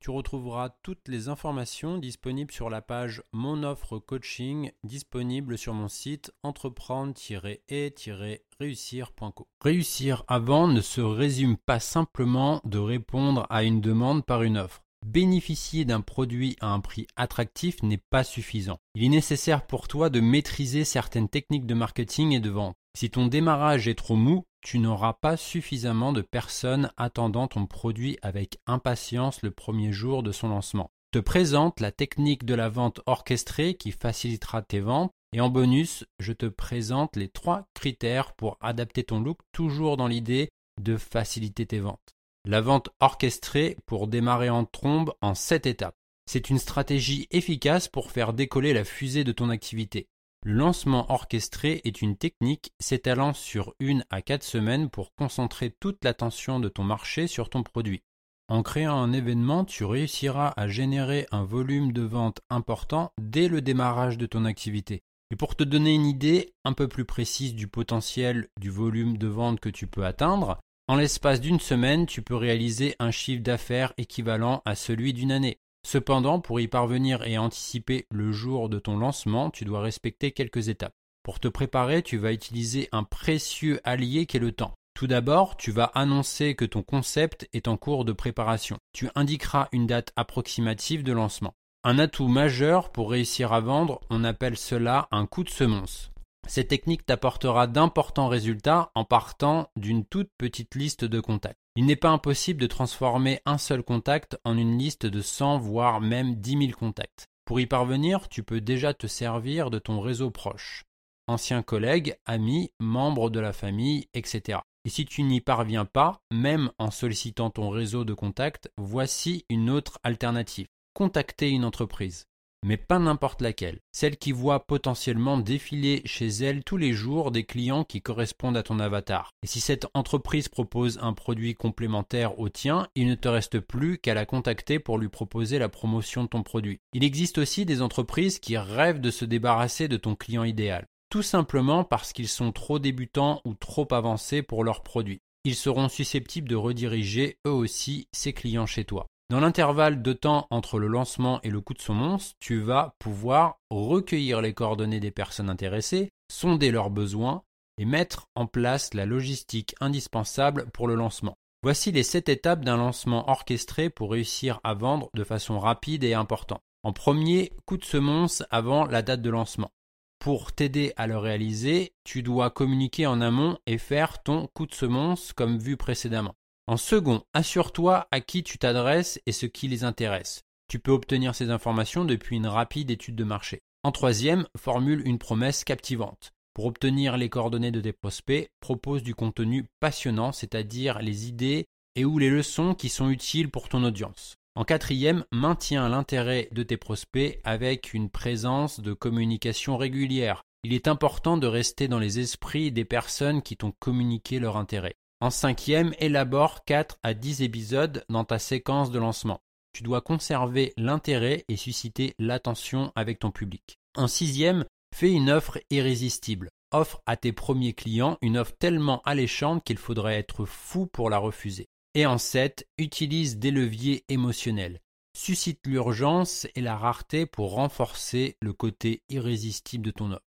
Tu retrouveras toutes les informations disponibles sur la page Mon offre coaching disponible sur mon site entreprendre-et-réussir.co. Réussir avant ne se résume pas simplement de répondre à une demande par une offre. Bénéficier d'un produit à un prix attractif n'est pas suffisant. Il est nécessaire pour toi de maîtriser certaines techniques de marketing et de vente. Si ton démarrage est trop mou, tu n'auras pas suffisamment de personnes attendant ton produit avec impatience le premier jour de son lancement. Te présente la technique de la vente orchestrée qui facilitera tes ventes et en bonus, je te présente les trois critères pour adapter ton look toujours dans l'idée de faciliter tes ventes. La vente orchestrée pour démarrer en trombe en 7 étapes. C'est une stratégie efficace pour faire décoller la fusée de ton activité. Le lancement orchestré est une technique s'étalant sur une à quatre semaines pour concentrer toute l'attention de ton marché sur ton produit. En créant un événement, tu réussiras à générer un volume de vente important dès le démarrage de ton activité. Et pour te donner une idée un peu plus précise du potentiel du volume de vente que tu peux atteindre, en l'espace d'une semaine, tu peux réaliser un chiffre d'affaires équivalent à celui d'une année. Cependant, pour y parvenir et anticiper le jour de ton lancement, tu dois respecter quelques étapes. Pour te préparer, tu vas utiliser un précieux allié qu'est le temps. Tout d'abord, tu vas annoncer que ton concept est en cours de préparation. Tu indiqueras une date approximative de lancement. Un atout majeur pour réussir à vendre, on appelle cela un coup de semonce. Cette technique t'apportera d'importants résultats en partant d'une toute petite liste de contacts. Il n'est pas impossible de transformer un seul contact en une liste de 100 voire même 10 000 contacts. Pour y parvenir, tu peux déjà te servir de ton réseau proche. Anciens collègues, amis, membres de la famille, etc. Et si tu n'y parviens pas, même en sollicitant ton réseau de contacts, voici une autre alternative. Contacter une entreprise mais pas n'importe laquelle, celle qui voit potentiellement défiler chez elle tous les jours des clients qui correspondent à ton avatar. Et si cette entreprise propose un produit complémentaire au tien, il ne te reste plus qu'à la contacter pour lui proposer la promotion de ton produit. Il existe aussi des entreprises qui rêvent de se débarrasser de ton client idéal, tout simplement parce qu'ils sont trop débutants ou trop avancés pour leurs produits. Ils seront susceptibles de rediriger eux aussi ces clients chez toi. Dans l'intervalle de temps entre le lancement et le coup de semonce, tu vas pouvoir recueillir les coordonnées des personnes intéressées, sonder leurs besoins et mettre en place la logistique indispensable pour le lancement. Voici les sept étapes d'un lancement orchestré pour réussir à vendre de façon rapide et importante. En premier, coup de semonce avant la date de lancement. Pour t'aider à le réaliser, tu dois communiquer en amont et faire ton coup de semonce comme vu précédemment. En second, assure-toi à qui tu t'adresses et ce qui les intéresse. Tu peux obtenir ces informations depuis une rapide étude de marché. En troisième, formule une promesse captivante. Pour obtenir les coordonnées de tes prospects, propose du contenu passionnant, c'est-à-dire les idées et ou les leçons qui sont utiles pour ton audience. En quatrième, maintiens l'intérêt de tes prospects avec une présence de communication régulière. Il est important de rester dans les esprits des personnes qui t'ont communiqué leur intérêt. En cinquième, élabore 4 à 10 épisodes dans ta séquence de lancement. Tu dois conserver l'intérêt et susciter l'attention avec ton public. En sixième, fais une offre irrésistible. Offre à tes premiers clients une offre tellement alléchante qu'il faudrait être fou pour la refuser. Et en 7, utilise des leviers émotionnels. Suscite l'urgence et la rareté pour renforcer le côté irrésistible de ton offre.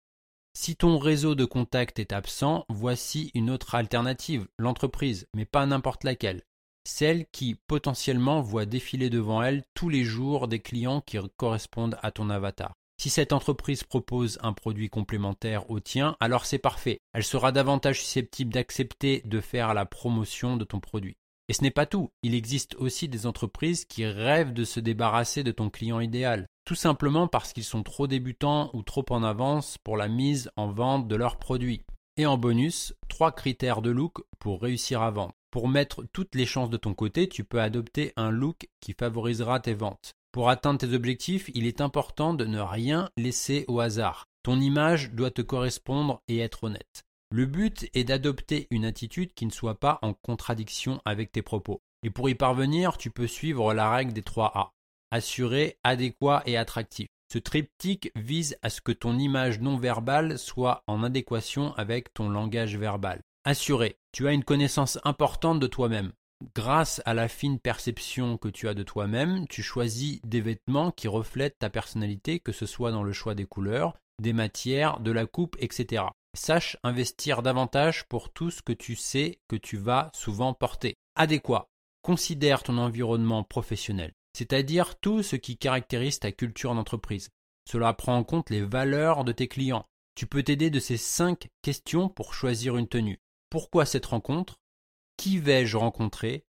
Si ton réseau de contacts est absent, voici une autre alternative, l'entreprise, mais pas n'importe laquelle. Celle qui potentiellement voit défiler devant elle tous les jours des clients qui correspondent à ton avatar. Si cette entreprise propose un produit complémentaire au tien, alors c'est parfait. Elle sera davantage susceptible d'accepter de faire la promotion de ton produit. Et ce n'est pas tout. Il existe aussi des entreprises qui rêvent de se débarrasser de ton client idéal, tout simplement parce qu'ils sont trop débutants ou trop en avance pour la mise en vente de leurs produits. Et en bonus, trois critères de look pour réussir à vendre. Pour mettre toutes les chances de ton côté, tu peux adopter un look qui favorisera tes ventes. Pour atteindre tes objectifs, il est important de ne rien laisser au hasard. Ton image doit te correspondre et être honnête. Le but est d'adopter une attitude qui ne soit pas en contradiction avec tes propos. Et pour y parvenir, tu peux suivre la règle des 3 A. Assuré, adéquat et attractif. Ce triptyque vise à ce que ton image non verbale soit en adéquation avec ton langage verbal. Assuré, tu as une connaissance importante de toi-même. Grâce à la fine perception que tu as de toi-même, tu choisis des vêtements qui reflètent ta personnalité, que ce soit dans le choix des couleurs, des matières, de la coupe, etc. Sache investir davantage pour tout ce que tu sais que tu vas souvent porter. Adéquat. Considère ton environnement professionnel, c'est-à-dire tout ce qui caractérise ta culture d'entreprise. Cela prend en compte les valeurs de tes clients. Tu peux t'aider de ces cinq questions pour choisir une tenue. Pourquoi cette rencontre? Qui vais-je rencontrer?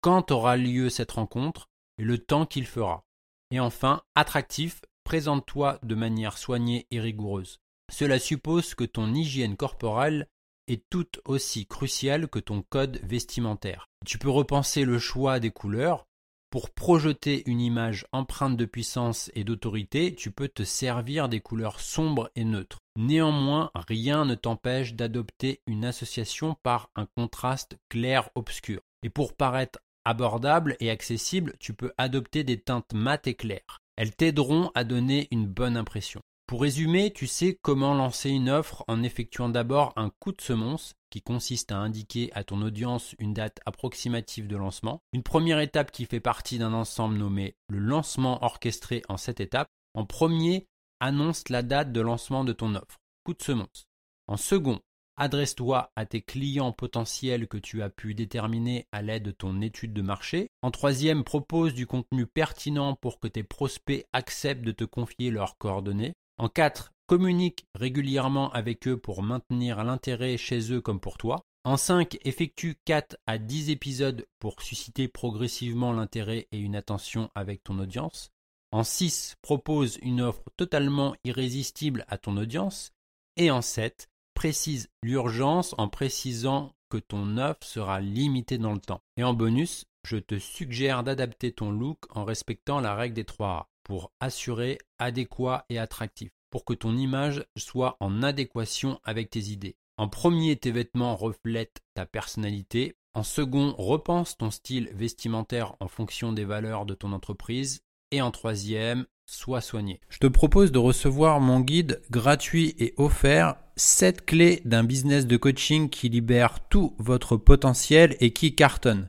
Quand aura lieu cette rencontre? Et le temps qu'il fera? Et enfin, attractif, présente-toi de manière soignée et rigoureuse. Cela suppose que ton hygiène corporelle est tout aussi cruciale que ton code vestimentaire. Tu peux repenser le choix des couleurs. Pour projeter une image empreinte de puissance et d'autorité, tu peux te servir des couleurs sombres et neutres. Néanmoins, rien ne t'empêche d'adopter une association par un contraste clair-obscur. Et pour paraître abordable et accessible, tu peux adopter des teintes mates et claires. Elles t'aideront à donner une bonne impression. Pour résumer, tu sais comment lancer une offre en effectuant d'abord un coup de semonce qui consiste à indiquer à ton audience une date approximative de lancement. Une première étape qui fait partie d'un ensemble nommé le lancement orchestré en sept étapes. En premier, annonce la date de lancement de ton offre. Coup de semonce. En second, adresse-toi à tes clients potentiels que tu as pu déterminer à l'aide de ton étude de marché. En troisième, propose du contenu pertinent pour que tes prospects acceptent de te confier leurs coordonnées. En 4, communique régulièrement avec eux pour maintenir l'intérêt chez eux comme pour toi. En 5, effectue 4 à 10 épisodes pour susciter progressivement l'intérêt et une attention avec ton audience. En 6, propose une offre totalement irrésistible à ton audience. Et en 7, précise l'urgence en précisant que ton offre sera limitée dans le temps. Et en bonus, je te suggère d'adapter ton look en respectant la règle des 3 A pour assurer adéquat et attractif, pour que ton image soit en adéquation avec tes idées. En premier, tes vêtements reflètent ta personnalité. En second, repense ton style vestimentaire en fonction des valeurs de ton entreprise. Et en troisième, sois soigné. Je te propose de recevoir mon guide gratuit et offert 7 clés d'un business de coaching qui libère tout votre potentiel et qui cartonne.